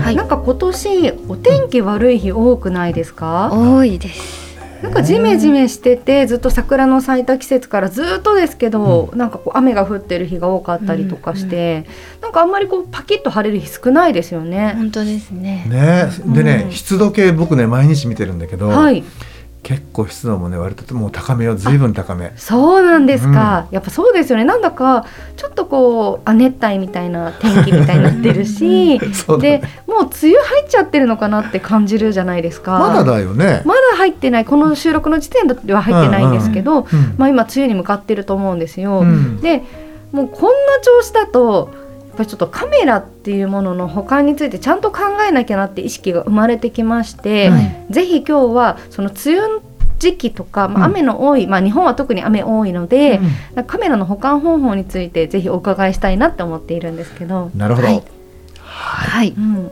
はい、なんか今年お天気悪い日多くないですか、多いです。なんかジメジメしててずっと桜の咲いた季節からずっとですけど、なんかこう雨が降ってる日が多かったりとかして、なんかあんまりこうパキッと晴れる日少ないですよね。本当ですね。ね。でね、うん。湿度計僕ね毎日見てるんだけど、はい、結構湿度もね割ともう高めよずいぶん高め。そうなんですか、やっぱそうですよね。なんだかちょっとこう亜熱帯みたいな天気みたいになってるし そうだでねもう梅雨入っちゃってるのかなって感じるじゃないですか。まだだよね、まだ入ってない。この収録の時点では入ってないんですけど、うん。まあ、今梅雨に向かってると思うんですよ。うん。でもうこんな調子だとやっぱりちょっとカメラっていうものの保管についてちゃんと考えなきゃなって意識が生まれてきまして、はい。ぜひ今日はその梅雨時期とか、まあ、うん雨の多い、まあ、日本は特に雨多いので、うん。カメラの保管方法についてぜひお伺いしたいなって思っているんですけど、なるほど、はい。はい。うん、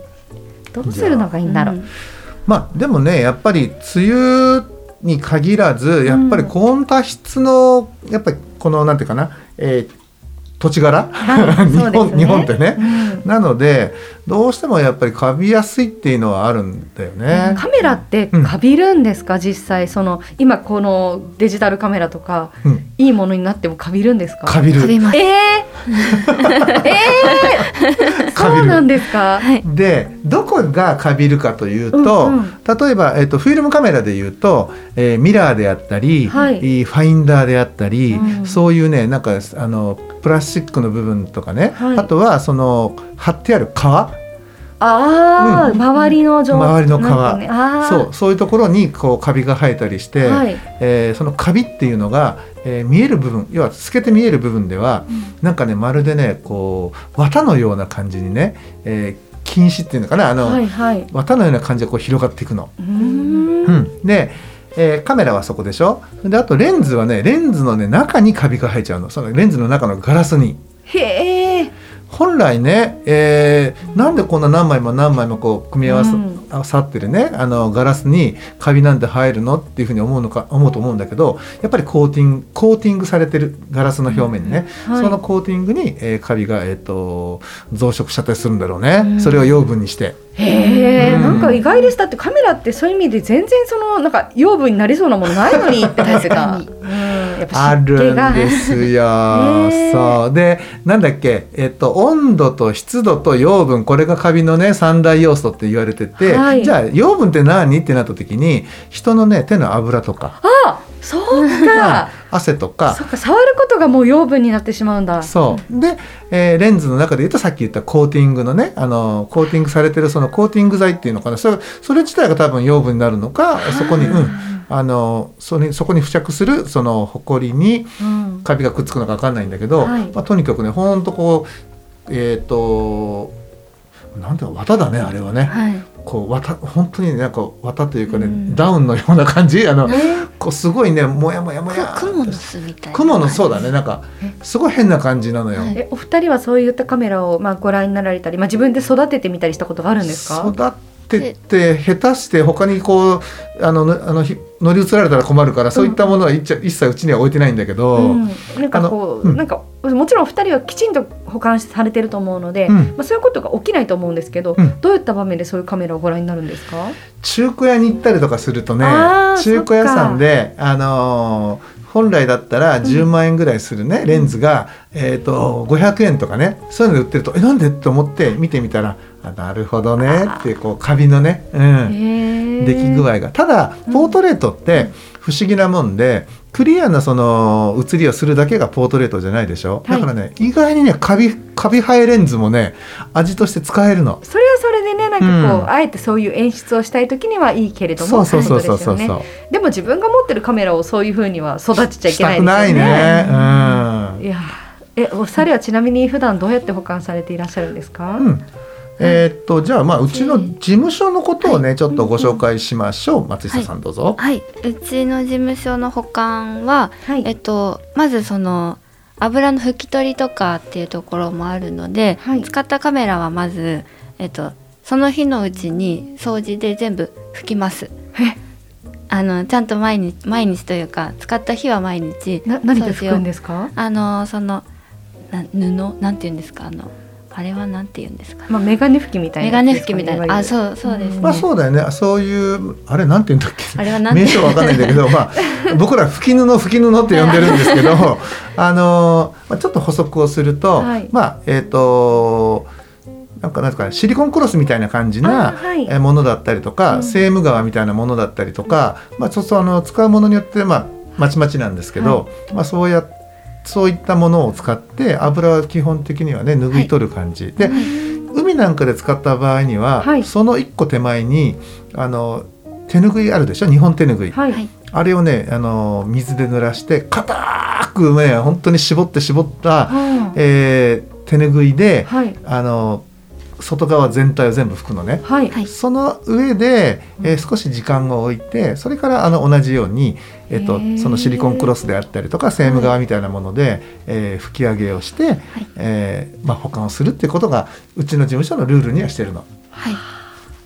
どうするのがいいんだろう。まあでもねやっぱり梅雨に限らずやっぱり高温多湿のやっぱりこのなんていうかな、えー土地柄、はい日そうですね。本日本ってね、うん。なのでどうしてもやっぱりカビやすいっていうのはあるんだよね。カメラってカビるんですか、実際その今このデジタルカメラとかうん、いいものになってもカビるんですか？カビる。えー、えー、カビる。そうなんですか、はい。でどこがカビるかというと、うんうん。例えば、えっとフィルムカメラでいうと、えーミラーであったり、はい。えーファインダーであったり、うん。そういうねなんかあのプラスチックの部分とかね、はい。あとはその貼ってある皮ああ、うん。周りの状周りの皮ね、そうそういうところにこうカビが生えたりして、はい。えーそのカビっていうのが、えー見える部分要は透けて見える部分では、なんかねまるでねこう綿のような感じにね、えー菌糸っていうのかな？あの、はいはい。綿のような感じでこう広がっていくの。うーん。うん、で、えーカメラはそこでしょ？であとレンズはねレンズの、ね、中にカビが生えちゃうの。そのレンズの中のガラスに。へえ。本来ね、えーなんでこんな何枚も何枚もこう組み合わさ,、うん。さってるねあのガラスにカビなんて入るのっていうふうに思うのか思うと思うんだけどやっぱりコーティングコーティングされてるガラスの表面にね、はい。そのコーティングに、えーカビが、えー、と増殖しちゃったりするんだろうね、うん。それを養分にして。へえ、うん。なんか意外でした。ってカメラってそういう意味で全然そのなんか養分になりそうなものないのにって思ってた。うん、あるん。ですよ。そう。でなんだっけ？えっと温度と湿度と養分。これがカビのね三大要素って言われてて、はい。じゃあ養分って何？ってなった時に人のね手の油とか。あ、そうか。汗とか。そっか触ることがもう養分になってしまうんだ。そう。で、えーレンズの中で言うとさっき言ったコーティングのねあのコーティングされてるそのコーティング剤っていうのかな。それそれ自体が多分養分になるのかそこに、うん、あのそれそこに付着するそのホコリにうん。カビがくっつくのか分かんないんだけど、はい。まあ、とにかくねほんとこうえっ、となんていうの綿だねあれはね、はい。こう綿本当にねなんか綿というかね、うん。ダウンのような感じ。あの、ねこうすごいねもやもやもや。く雲の巣みたいな雲のそうだねなんか。すごい変な感じなのよ。はいえお二人はそういったカメラをまあご覧になられたり、まあ自分で育ててみたりしたことがあるんですか？育てて下手して他にこうあののあのひ乗り移られたら困るからそういったものは一,、一切うちには置いてないんだけど、うん、なんかこう、うん。なんかもちろんお二人はきちんと保管されてると思うので、うん。まあ、そういうことが起きないと思うんですけど、うん。どういった場面でそういうカメラをご覧になるんですか？中古屋に行ったりとかするとね中古屋さんであのー本来だったら10万円ぐらいするね、レンズが、えー、と500円とかねそういうので売ってるとえなんで？って思って見てみたらあなるほどね。ってこうカビのね、うん、出来具合が。ただうん。ポートレートって不思議なもんで、クリアなその写りをするだけがポートレートじゃないでしょ、はい。だからね意外にねカビカビ生えレンズもね味として使えるの。それはそれでねなんかこう、うん。あえてそういう演出をしたい時にはいいけれどもそうそうそうそうそね。でも自分が持ってるカメラをそういうふうには育てちゃいけないないですよね。ね。うん。いやえお二人はちなみに普段どうやって保管されていらっしゃるんですか、うんえーっとじゃあまあうちの事務所のことをね、はい。ちょっとご紹介しましょう、松下さんどうぞ。はい、うちの事務所の保管は、はい。えっとまずその油の拭き取りとかっていうところもあるので、はい。使ったカメラはまずえっとその日のうちに掃除で全部拭きます。え？あのちゃんと毎日毎日というか使った日は毎日な何で拭くんすですか、あのそのな布？なんて言うんですか？あのあれはなんて言うんですか、まあ、メガネ拭きみたいメガネ拭きみたいな。あそうそうですね、まあそうだよね。そういうあれなんて言うんだっけ？あれはなんて？名称わかんないんだけど、まあ、僕ら吹き布吹き布って呼んでるんですけどあの、まあ、ちょっと補足をすると、はい。まあえっ、となんかなんですかねシリコンクロスみたいな感じあなはい。えーものだったりとか、うん。セーム革みたいなものだったりとか、まあ、ちょっとあの使うものによってまあまちまちなんですけど、まあ、そうやそういったものを使って油は基本的にはね拭い。取る感じ、で、海なんかで使った場合には、はい。その一個手前にあの手拭いあるでしょ？日本手拭い、はい、はい。あれをねあの水で濡らして硬くね本当に絞って絞った、はえー手拭いであはい。あの外側全体を全部拭くのね。はい。はい。その上で、えー少し時間を置いてそれからあの同じように、えっとそのシリコンクロスであったりとかセーム側みたいなもので、えー拭き上げをして、えーまあ、保管をするっていうことがうちの事務所のルールにはしてるの。はい。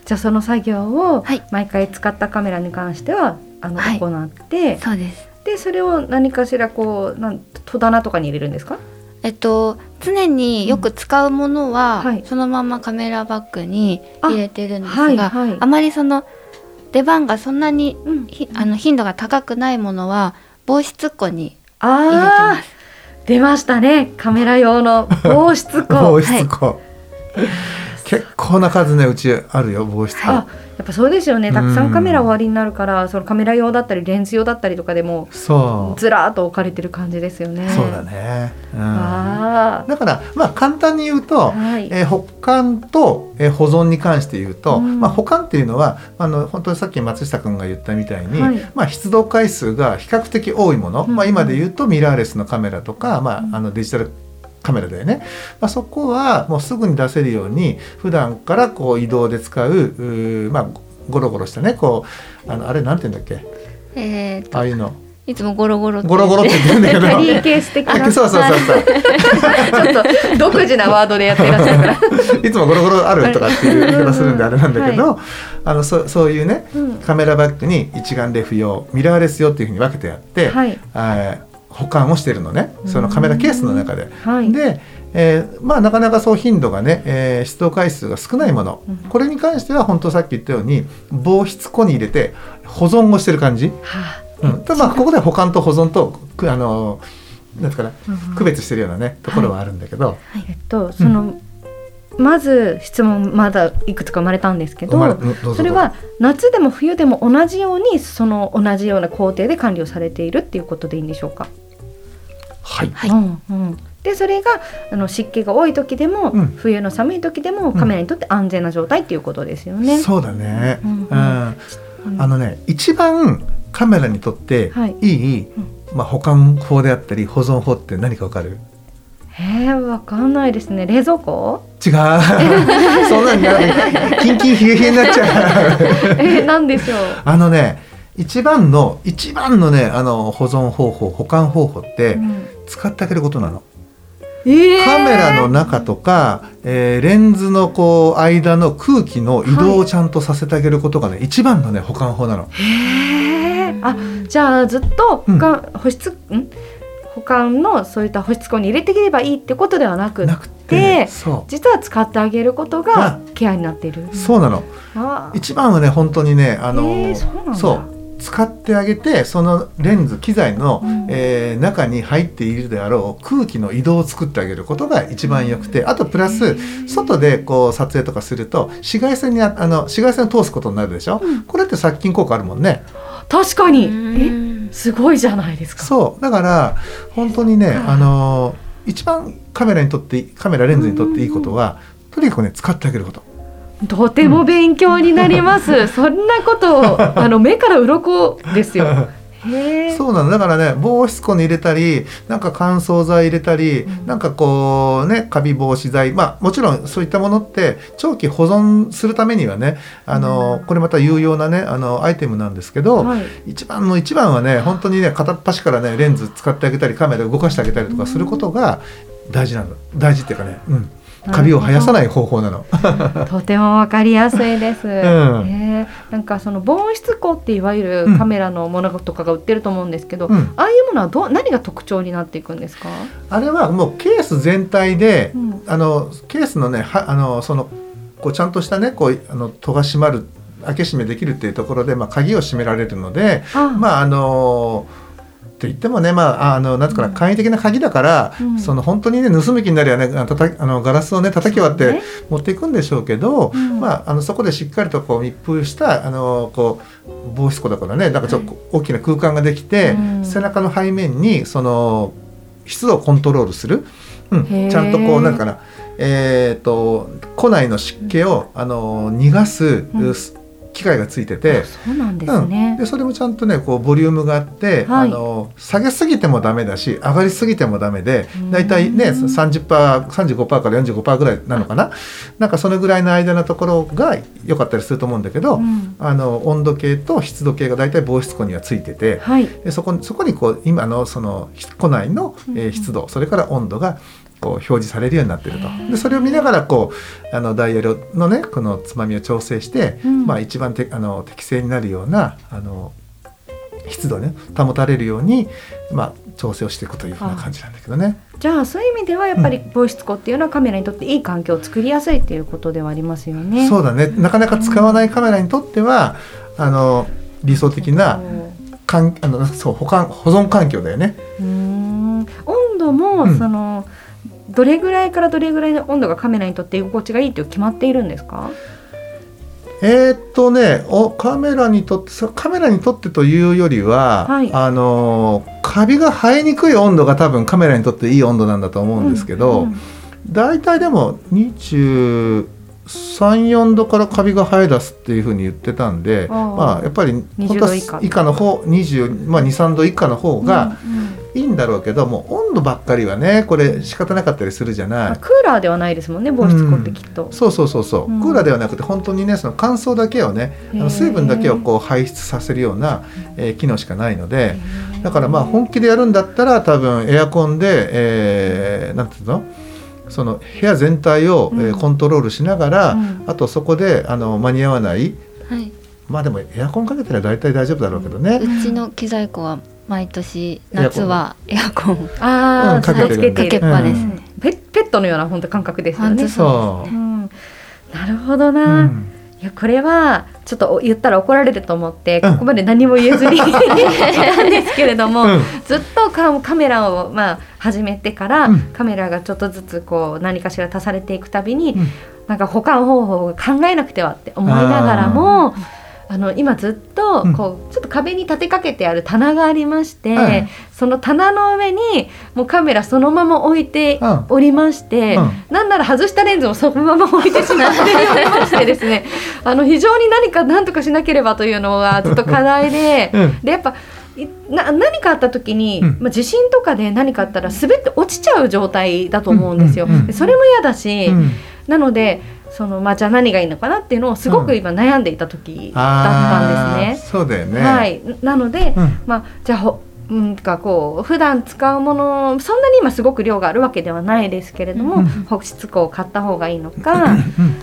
じゃあその作業をはい。毎回使ったカメラに関してはあの、はい。行ってそうです。でそれを何かしらこうなん戸棚とかに入れるんですか？えっと常によく使うものは、うん。はい。そのままカメラバッグに入れてるんですがあ,、はいはい。まりその出番がそんなにうん。ひあの頻度が高くないものは防湿庫に入れてまあす。ー出ましたね。カメラ用の 防湿庫。防湿庫、結構な数ねうちあるよ防湿庫。あやっぱそうですよね。たくさうんんカメラおありになるからそのカメラ用だったりレンズ用だったりとかでもそう。ずらーっと置かれてる感じですよね。そうだね。うん、あ。だからまあ簡単に言うあと、はい、えー保管と、えー保存に関して言うと、うん。まあ、保管っていうのはあの本当にさっき松下君が言ったみたいに、はい。まあ、出動回数が比較的多いもの、うん。まあ、今で言うとミラーレスのカメラとか、まあ、あのデジタルカメラだよね、まあ、そこはもうすぐに出せるように普段からこう移動で使うまあゴロゴロしたねこうあのあれなんて言うんだっけ？えああいうの。いつもゴロゴロゴロゴロって言ってるんだけど。キャリーケース的なあそうそうそうそう。ちょっと独自なワードでやっていらっしゃるから。いつもゴロゴロあるとかっていう言い方するんであれなんだけど、あのそそういうねうん。カメラバッグに一眼レフ用ミラーレス用っていうふうに分けてあって、はい保管をしてるのね。そのカメラケースの中で。はい。で、えーまあなかなかそう頻度がね、えー出動回数が少ないもの、うん。これに関しては本当さっき言ったように防湿庫に入れて保存をしてる感じ、はうん、ただまあここで保管と保存とくあのなんですかねあうん。区別してるようなねところはあるんだけど、えっとその、まず質問まだいくつか生まれたんですけどそれは夏でも冬でも同じようにその同じような工程で管理をされているっていうことでいいんでしょうか？はい。はい。うんうん。でそれがあの湿気が多い時でも、うん。冬の寒い時でもカメラにとって安全な状態っていうことですよね。そうだね、うんうん。うん。あのね一番カメラにとってはい。いい、まあ、保管法であったり保存法って何かわかる？へえわかんないですね。冷蔵庫？違う。そんなんにキンキン冷え冷えになっちゃう。えなんでしょう？あのね一番の一番のねあの保存方法保管方法ってうん使ってあげることなの、えー。カメラの中とか、えーレンズのこう間の空気の移動をちゃんとさせてあげることがね、一番のね保管法なの。へえあじゃあずっと保管、保湿ん？保管のそういった保湿庫に入れていければいいってことではなくなくて実は使ってあげることがケアになっている。うそうなの。あ一番はね本当にねあの、そう使ってあげてそのレンズ機材の、うん。えー中に入っているであろう空気の移動を作ってあげることが一番よくてあとプラス外でこう撮影とかすると紫外線にああの紫外線を通すことになるでしょ、うん。これって殺菌効果あるもんね。確かに。えうんすごいじゃないですか。そう。だから本当にね、はい。あの一番カメラにとってカメラレンズにとっていいことは、とにかくね使ってあげること。とても勉強になります。そんなことをあの目から鱗ですよ。へえ。そうなのだからね防湿庫に入れたりなんか乾燥剤入れたり、うんなんかこうねカビ防止剤まあもちろんそういったものって長期保存するためにはねあの、うんこれまた有用なねあのアイテムなんですけど、はい。一番の一番はね本当にね片っ端からねレンズ使ってあげたりカメラ動かしてあげたりとかすることが大事なの大事っていうかね、うん、カビを生やさない方法なの。とてもわかりやすいです。ん。へえ。なんかその防湿庫っていわゆるカメラのものとかが売ってると思うんですけど、うん。ああいうものはどう何が特徴になっていくんですか？あれはもうケース全体で、うん。あのケースのねはあのそのこうちゃんとしたねこうあの戸が閉まる開け閉めできるっていうところで、まあ、鍵を閉められるのであまああのって言ってもね、まあ、あのなんとかなうん。簡易的な鍵だから、うん。その本当にね盗む気になりゃねあのたたあのガラスをね叩き割って持っていくんでしょうけど、うん。まあ、あのそこでしっかりとこう密封したあのこう防湿庫だからねなんかちょっと大きな空間ができて、うん。背中の背面にその湿度をコントロールする、うん、ちゃんとこうなんかなえー、と庫内の湿気を、あの逃がす、うん機械がついててあ、そうなんですうん、ね。でそれもちゃんとねこうボリュームがあって、はいあの下げすぎてもダメだし上がりすぎてもダメでうんだいたいね 30%35% から45%ぐらいなのかな、なんかそのぐらいの間のところが良かったりすると思うんだけど、うんあの温度計と湿度計がだいたい防湿庫にはついてて。はい。でそこそこにこう今のその庫内の、えー湿度それから温度がこう表示されるようになってると。でそれを見ながらこうあのダイヤルのねこのつまみを調整して、うん。まあ、一番てあの適正になるようなあの湿度ね保たれるように、まあ、調整をしていくというふうな感じなんだけどね。じゃあそういう意味ではやっぱり防湿庫っていうのはカメラにとっていい環境を作りやすいっていうことではありますよね。そうだね。なかなか使わないカメラにとってはあの理想的なかんあのそう保管保存環境だよね。うーん。温度も、うん。そのどれぐらいからどれぐらいの温度がカメラにとって居心地がいいって決まっているんですか？えーっとねおカメラにとってそカメラにとってというよりは、はいあのーカビが生えにくい温度が多分カメラにとっていい温度なんだと思うんですけど、うん大体でも234度からカビが生え出すっていうふうに言ってたんでまあやっぱり20本当以下の方20、まあ、23度以下の方がうんうん。いいんだろうけども温度ばっかりはねこれ仕方なかったりするじゃない。まあクーラーではないですもんね防湿庫ってきっと。そうそうそうそう、うん。クーラーではなくて本当にねその乾燥だけをねあの水分だけをこう排出させるような、えー機能しかないのでだからまあ本気でやるんだったら多分エアコンで、えーなんていうの？その部屋全体を、えコントロールしながら、うん。あとそこであの間に合わないはい、まあでもエアコンかけてりゃ大体大丈夫だろうけどね、うちの機材庫は毎年夏はエアコン。ああ、うんかけてけているかけっぱですうん。ね。ペペットのような本当感覚ですよね。そうう、ん、なるほどうな。ん。いやこれはちょっと言ったら怒られると思ってうん。ここまで何も言えずに。いたんですけれども、うん。ずっとカカメラをまあ始めてから、うん。カメラがちょっとずつこう何かしら足されていくたびに、うん。なんか保管方法を考えなくてはって思いながらも。あの今ずっとうん。こうちょっと壁に立てかけてある棚がありまして、はいその棚の上にもうカメラそのまま置いてうん。おりまして、うん。なんなら外したレンズもそのまま置いてしまっておりましてですねあの非常に何か何とかしなければというのがずっと課題で、うん。でやっぱいな何かあった時に、うん。まあ、地震とかで何かあったら滑って落ちちゃう状態だと思うんですよ。それも嫌だし、うん。なのでその、まあ、じゃあ何がいいのかなっていうのをすごく今悩んでいた時だったんですね。そうだよね。はい、なので、うん。まあ、じゃあほうんかこう普段使うものそんなに今すごく量があるわけではないですけれども、うん。保湿庫を買った方がいいのか、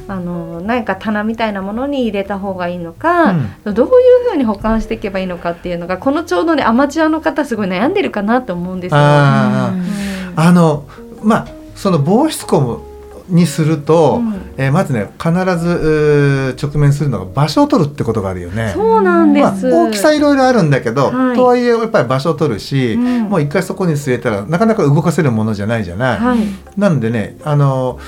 あの何か棚みたいなものに入れた方がいいのか、どういうふうに保管していけばいいのかっていうのがこのちょうどねアマチュアの方すごい悩んでるかなと思うんですよ。あー。うん。あのまあその防湿庫にすると、うん。えーまずね必ず直面するのが場所を取るってことがあるよね。そうなんでまあ、す、大きさいろいろあるんだけど、はい。とはいえやっぱり場所を取るし、うん。もう一回そこに据えたらなかなか動かせるものじゃないじゃない。はい、なんでねあの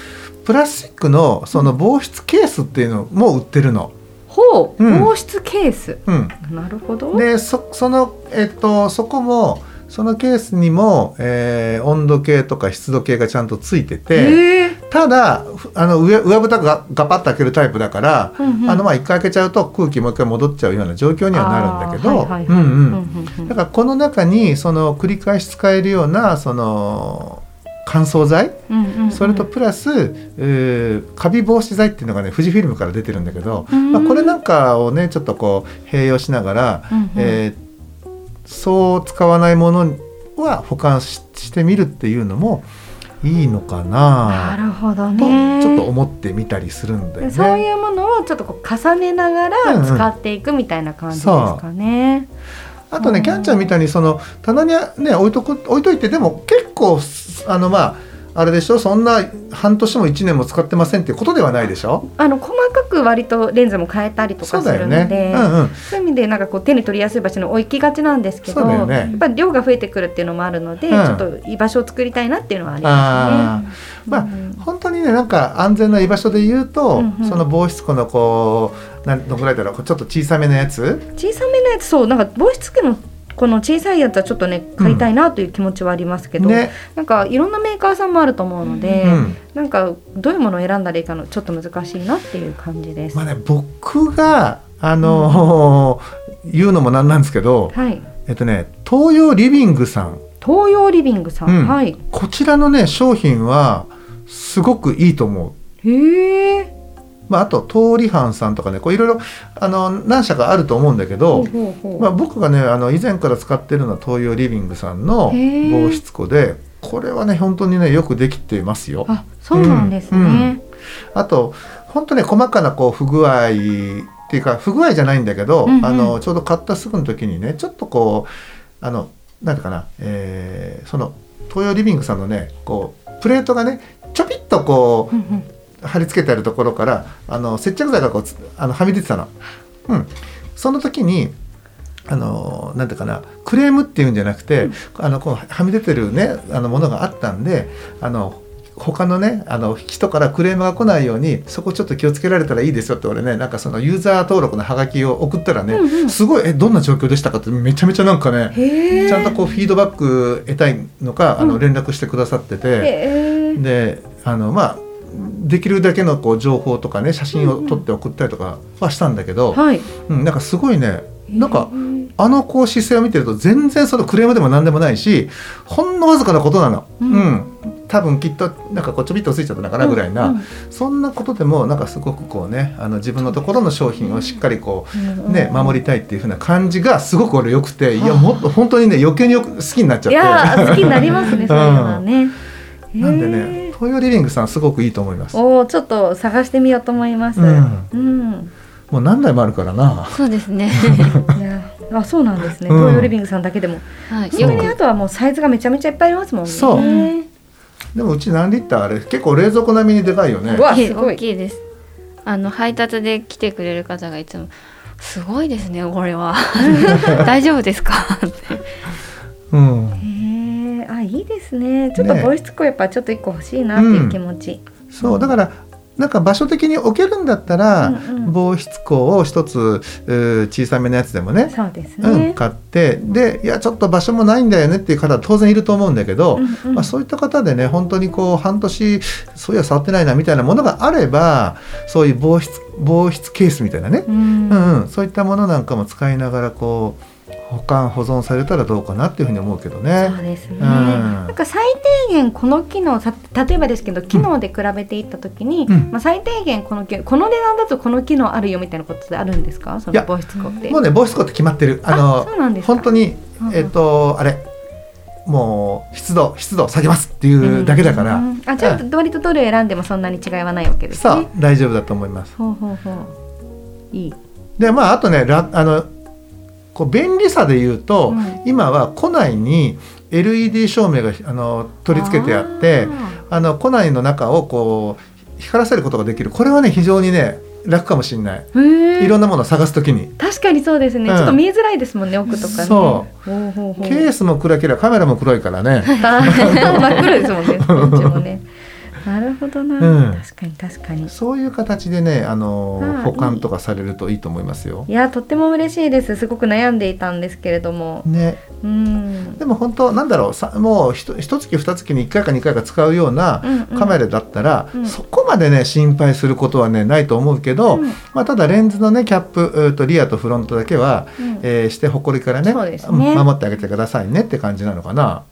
プラスチックのその防湿ケースっていうのも売ってるの。ほう、うん。防湿ケース。うん、なるほど。でそそのえっとそこもそのケースにも、えー温度計とか湿度計がちゃんとついてて、ただふあの上上蓋がガパッと開けるタイプだから、うんうん。あのまあ一回開けちゃうと空気もう一回戻っちゃうような状況にはなるんだけどうんうん。うんうんだからこの中にその繰り返し使えるようなその乾燥剤うんうんうん。それとプラス、えーカビ防止剤っていうのがね富士フィルムから出てるんだけど、うん。まあ、これなんかをねちょっとこう併用しながら、うんうん。えーそう使わないものは保管ししてみるっていうのもいいのかな。なるほどとねちょっと思ってみたりするんだよね。そういうものをちょっとこう重ねながうんらうん。使っていくみたいな感じですかね。あとね、うん。キャンちゃんみたいにその棚にね置いとく置いといてでも結構あのまああれでしょ？そんな半年も1年も使ってませんっていうことではないでしょ？あの細かく割とレンズも変えたりとかするので、うんうん。そういう意味でなんかこう手に取りやすい場所に置きがちなんですけど、ね。やっぱり量が増えてくるっていうのもあるので、うん。ちょっと居場所を作りたいなっていうのはありあまーまあすね。うん。本当にねなんか安全な居場所で言うと、うんうん。その防湿庫のこうなんどのぐらいだろう？ちょっと小さめのやつ？小さめのやつそうなんか防湿器のこの小さいやつはちょっとね買いたいなという気持ちはありますけど、ね、なんかいろんなメーカーさんもあると思うので、うんなんかどういうものを選んだらいいかのちょっと難しいなっていう感じです。まあね僕があのー言うのもなんなんですけどはい、えっとね東洋リビングさん東洋リビングさん、うんはい。こちらのね商品はすごくいいと思う。へえ。まあ、あと通り藩さんとかねこういろいろあの何社かあると思うんだけど、まあ、僕がねあの以前から使ってるのは東洋リビングさんの防湿庫でこれはね本当にねよくできてますよ。あ、そうなんですね。うんうん。あと本当ね細かなこう不具合っていうか不具合じゃないんだけど、うんうん。あのちょうど買ったすぐの時にねちょっとこうあのなんていうかな、えーその東洋リビングさんのねこうプレートがねちょぴっとこううんうん貼り付けてあるところからあの接着剤がこうつあのはみ出てたの。うん、その時にあのなんていうかなクレームっていうんじゃなくて、あのこうはみ出てるねあのものがあったんであの他のねあの人からクレームが来ないようにそこちょっと気をつけられたらいいですよって俺ねなんかそのユーザー登録のハガキを送ったらね、うんうんすごいえどんな状況でしたかってめちゃめちゃなんかね。ちゃんとこうフィードバック得たいのかあうんの連絡してくださってて。へえ。であのまあできるだけのこう情報とかね写真を撮って送ったりとかはしたんだけど、はい。うん、なんかすごいねなんかへーあのこう姿勢を見てると全然そのクレームでも何でもないしほんのわずかなことなの、ううん。ん多分きっとなんかこうちょびっとついちゃったのかなぐらいな、うん。うんそんなことでもなんかすごくこうねあの自分のところの商品をしっかりこう、うんね、守りたいっていう風な感じがすごく俺良くてい。やはあもっと本当にね余計によく好きになっちゃって。いやー好きになりますねそういうのはね。なんでへねー東洋リビングさんすごくいいと思います。おおちょっと探してみようと思います。ううんん。もう何台もあるからな。そうですね。いやあそうなんですね。うん東洋リビングさんだけでも。はい。それにあとはもうサイズがめちゃめちゃいっぱいありますもんね。そううでもうち何リッターあれ？結構冷蔵庫並みにでかいよねう。わ大きいすごい大きいです。あの配達で来てくれる方がいつもすごいですねこれは 大丈夫ですか？ってうん。あいいですね。ちょっとね防湿庫やっぱちょっと一個欲しいなっていう気持ち。そうだからなんか場所的に置けるんだったら、うんうん防湿庫を一つ小さめのやつでもね。そうですうん、ね。買ってでいやちょっと場所もないんだよねっていう方は当然いると思うんだけど、うんうんまあ、そういった方でね本当にこう半年そういや触ってないなみたいなものがあればそういう防湿防湿ケースみたいなね、うんうんうん、そういったものなんかも使いながらこう保管保存されたらどうかなっていうふうに思うけどね。そうですね。んなんか最低限この機能さ例えばですけど機能で比べていったときに、うんまあ最低限この機この値段だとこの機能あるよみたいなことってあるんですか？その防湿庫って。もうね防湿庫って決まってるああのそうなんですか？本当にうんうんえっ、とあれもう湿度湿度下げますっていうだけだから、うんあじゃあ割とどれ選んでもそんなに違いはないわけですそうね。大丈夫だと思います。ほうほうほう。いい。でまああとねラあのこう便利さで言うと、うん。今は庫内に LED 照明があの取り付けてあってあの庫内の中をこう光らせることができる。これはね非常にね楽かもしれない。いろんなものを探すときに。確かにそうですね、うん。ちょっと見えづらいですもんね奥とかね。そう。ケースも暗ければカメラも黒いからね。真っ黒ですもんね。なるほどな、うん。確かに確かに。そういう形でね、あの保管とかされるといいと思いますよ。い。やとっても嬉しいです。すごく悩んでいたんですけれども。ね、うん。でも本当なんだろう。さもうひと一月二月に1回か2回か使うようなうんうん。カメラだったら、うん。そこまでね心配することはねないと思うけど、うん。まあ、ただレンズのねキャップえーとリアとフロントだけは、うん。えーしてほこりからねね。うん守ってあげてくださいねって感じなのかな。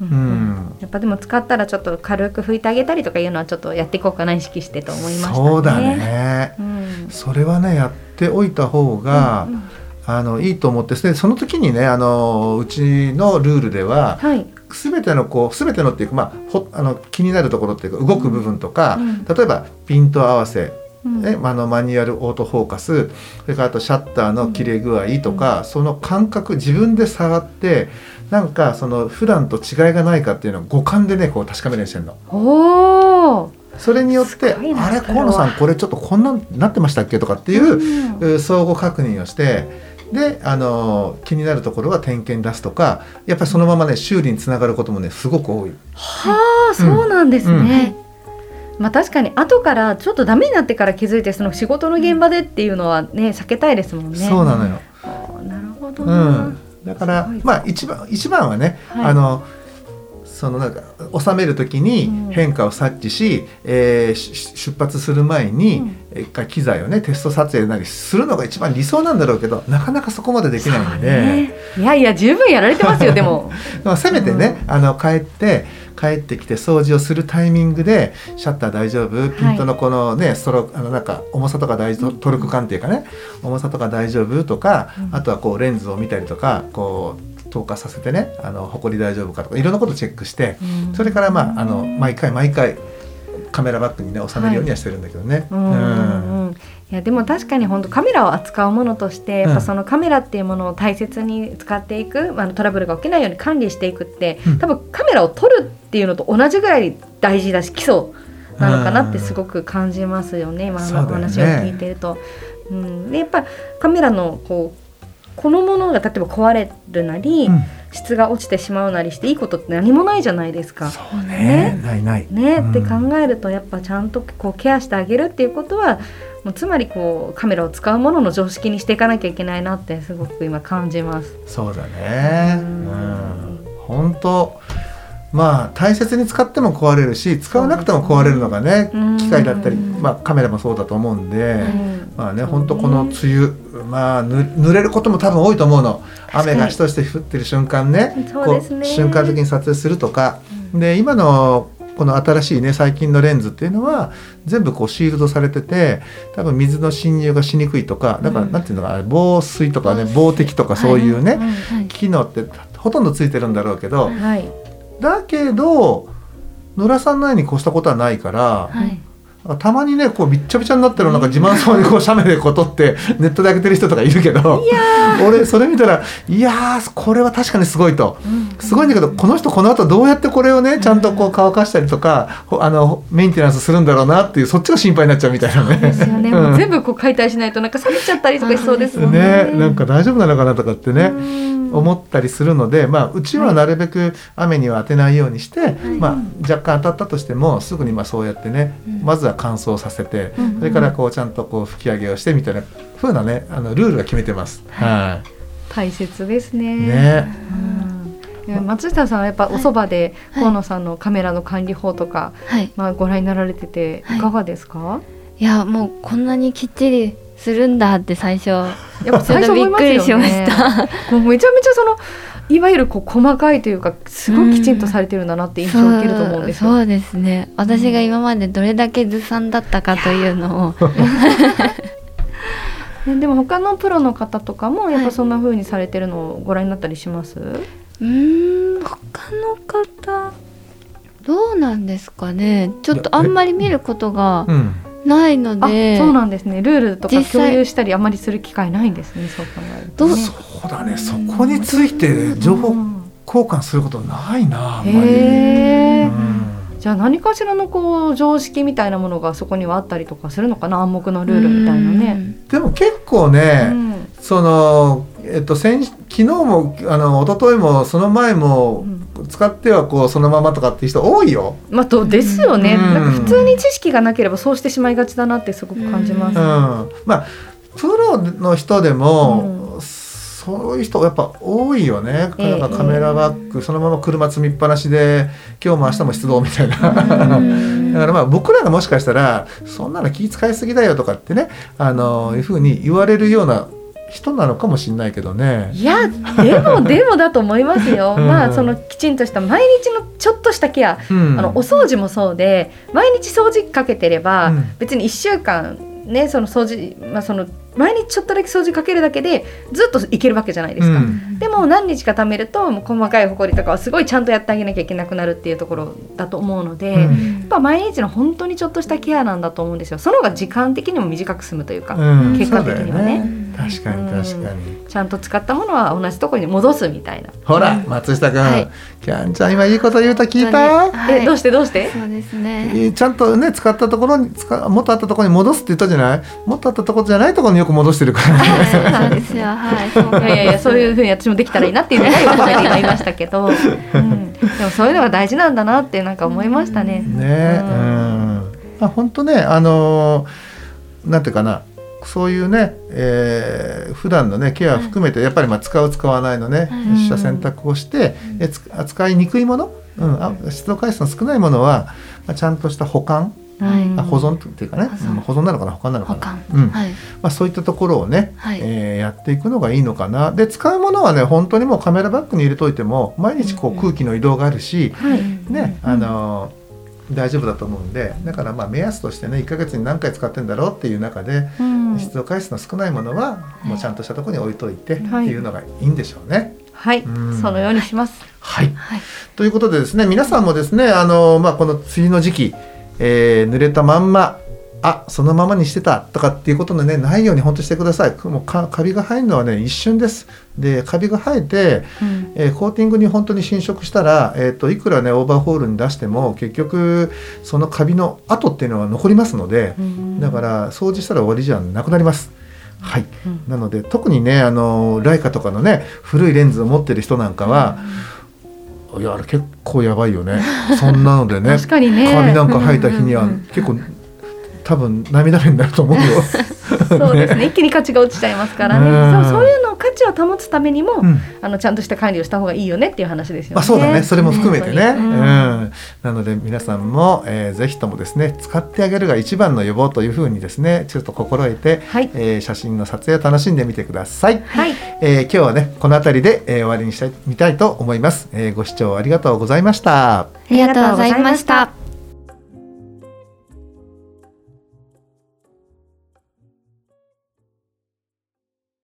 うん。うんやっぱでも使ったらちょっと軽く拭いてあげたりとかいうのはちょっとやっていこうかな意識してと思いましたね。そうだね。うん。それはねやっておいた方が、うんうん。あのいいと思ってでその時にねあのうちのルールでははい。全てのこう全てのっていうか、まあ、ほあの気になるところっていうか動く部分とか、うん。例えばピント合わせ、うん。ねあのマニュアルオートフォーカスそれからあとシャッターの切れ具合とか、その感覚自分で触ってなんかその普段と違いがないかっていうのを五感でねこう確かめるようにしてるの。おお。それによってあれ河野さんこれちょっとこんなんなってましたっけとかっていう、相互確認をしてであの気になるところは点検出すとかやっぱりそのままね修理につながることもねすごく多い。はあ、そうなんですうんね。まあ確かに後からちょっとダメになってから気づいてその仕事の現場でっていうのはね避けたいですもんね。そうなのよ、なるほどうな。ん、だからまあ一番一番はね、はい。あのそのなんか収める時にうん。変化を察知し、えーし出発する前に、うん。機材をねテスト撮影なりするのが一番理想なんだろうけどなかなかそこまでできないので。ね。いやいや十分やられてますよでも。まあ、せめてね、あの帰って帰ってきて掃除をするタイミングでシャッター大丈夫？ピントのこのね、ストロークあのなんか重さとか大トルク感っていうかね？重さとか大丈夫？とか、うん。あとはこうレンズを見たりとかこう透過させてねあの埃大丈夫かとかいろんなことチェックして、うん。それからまああの毎回毎回カメラバッグにね収めるようにはしてるんだけどね。うん。うん。うんいやでも確かに本当カメラを扱うものとしてやっぱそのカメラっていうものを大切に使っていく、まあ、トラブルが起きないように管理していくって、うん。多分カメラを撮るっていうのと同じぐらい大事だし基礎なのかなってすごく感じますよね、今のお話を聞いてると。うん、でやっぱカメラのこうこのものが例えば壊れるなり、うん。質が落ちてしまうなりしていいことって何もないじゃないですか。そうね。ないない。ね、うん。って考えるとやっぱちゃんとこうケアしてあげるっていうことはもうつまりこうカメラを使うものの常識にしていかなきゃいけないなってすごく今感じます。そうだね。ううんん。本当。まあ大切に使っても壊れるし使わなくても壊れるのがねうん機械だったり、まあ、カメラもそうだと思うんで、うんまあね本当この梅雨まあぬ濡れることも多分多いと思うの雨がしとして降ってる瞬間ねねこう瞬間的に撮影するとか、で今のこの新しいね最近のレンズっていうのは全部こうシールドされてて多分水の侵入がしにくいとかだからうん。なんていうのかな防水とかね防滴とかそういうね、はい。機能ってほとんどついてるんだろうけど、はい、だけど野良さんのように越したことはないから、はいたまにねこうびっちゃびちゃになってるなんか自慢そうにこう写メでこう撮ってネットで上げてる人とかいるけど俺それ見たらいやーこれは確かにすごいと。すごいんだけどこの人この後どうやってこれをねちゃんとこう乾かしたりとかほあのメンテナンスするんだろうなっていうそっちが心配になっちゃうみたいなね。ですよね、全部こう解体しないとなんか冷めちゃったりとかしそうですもんね。ねなんか大丈夫なのかなとかってね。うん。思ったりするので、まあ、うちはなるべく雨には当てないようにして、まあ、若干当たったとしてもすぐにまあそうやってね、うん。まずは乾燥させて、うんそれからこうちゃんとこう吹き上げをしてみたいな風なねあのルールが決めてます。は大切ですね。い、ね。うん。松下さんはやっぱおそばではい。河野さんのカメラの管理法とか、はい。まあ、ご覧になられててはい。いかがですか、いやもうこんなにきっちりするんだって最初やっぱ最初びっくりしました。もうめちゃめちゃそのいわゆるこう細かいというかすごいきちんとされてるんだなって印象を受けると思うんですよ。そうそうですね。私が今までどれだけずさんだったかというのを。ねでも他のプロの方とかもやっはい。ぱそんな風にされてるのをご覧になったりします？うーん他の方？どうなんですかね。ちょっとあんまり見ることがうんないのあ、でそうなんですね。ルールとか共有したりあまりする機会ないんですね。そう考えると、ね。そうだねそこについて情報交換することないなあんまり。へえ、うんじゃあ何かしらのこう常識みたいなものがそこにはあったりとかするのかな暗黙のルールみたいなね。でも結構ね、うんそのえっと先昨日もあの一昨日もその前も、使ってはこうそのままとかっていう人多いよ。まあどうですよね、うん。なんか普通に知識がなければそうしてしまいがちだなってすごく感じます、うん、まあプロの人でも、そういう人やっぱ多いよね、ええ。なんかカメラバッグそのまま車積みっぱなしで今日も明日も出動みたいな。うん。だからまあ僕らがもしかしたらそんなの気使いすぎだよとかってねあのいうふうに言われるような人なのかもしれないけどね。いやでも でもだと思いますよ、うん。まあそのきちんとした毎日のちょっとしたケア、うん。あのお掃除もそうで毎日掃除機かけてれば、うん。別に1週間ねその掃除まあその毎日ちょっとだけ掃除かけるだけでずっといけるわけじゃないですか。うん。でも何日か貯めるともう細かい埃とかはすごいちゃんとやってあげなきゃいけなくなるっていうところだと思うので、うん。やっぱ毎日の本当にちょっとしたケアなんだと思うんですよ。その方が時間的にも短く済むというか、うん。結果的にはね確かに確かに。ちゃんと使ったものは同じところに戻すみたいな。ほら松下君、はい。キャンちゃん今いいこと言うた聞いた、えどうししてどうして？そうですえね。ーちゃんとね使ったところに使もっとあったところに戻すって言ったじゃない？もっとあったところじゃないところによく戻してるから、はいそうですよ。はい。そういやいやいや そういうふうに私もできたらいいなっていうのが今まで今言いましたけど、うん、でもそういうのが大事なんだなってなんか思いましたね。ねううんん。あ本当ねあのーなんていうかなそういうね、えー、普段のねケア含めてやっぱりまあ使う使わないのね、うん取捨選択をして、えつ扱いにくいもの、うん、あ出動回数の少ないものは、まあ、ちゃんとした保管、はい。あ保存っていうかね保存。うん保存なのかな保管なのか保な管、うん。はい。まあ、そういったところをね、はい。えーやっていくのがいいのかな。で使うものはね本当にもうカメラバッグに入れといても毎日こう空気の移動があるし、はい。ね、あのー大丈夫だと思うんでだからまあ目安としてね1ヶ月に何回使ってんだろうっていう中で、うん。出動回数の少ないものはもうちゃんとしたところに置いといてってはいいうのがいいんでしょうね。はい、うん。そのようにします。はい、はい。ということでですね皆さんもですねあのー、まあ、この梅雨の時期、えー濡れたまんまあそのままにしてたとかっていうことのねないように本当してください。もうかカビが生えるのはね一瞬です。でカビが生えて、うん。えーコーティングに本当に侵食したら、えー、といくらねオーバーホールに出しても結局そのカビの跡っていうのは残りますので、だから掃除したら終わりじゃなくなります。はい、うん。なので特にねあのライカとかのね古いレンズを持ってる人なんかは、いやあれ結構やばいよね。そんなのでね 確かにね。カビなんか生えた日にはうんうんうん。結構多分涙目になると思うよ。そうですね。一気に価値が落ちちゃいますからね、うん。そうそういうの価値を保つためにも、うん。あのちゃんとした管理をした方がいいよねっていう話ですよね。あそうだね。それも含めてね、ううん。んなので皆さんも、えーぜひともですね使ってあげるが一番の予防というふうにですねちょっと心得て、はい。えー写真の撮影を楽しんでみてください、はい、えー今日はねこの辺りで、えー終わりにしたいみたいと思います、えーご視聴ありがとうございました。ありがとうございました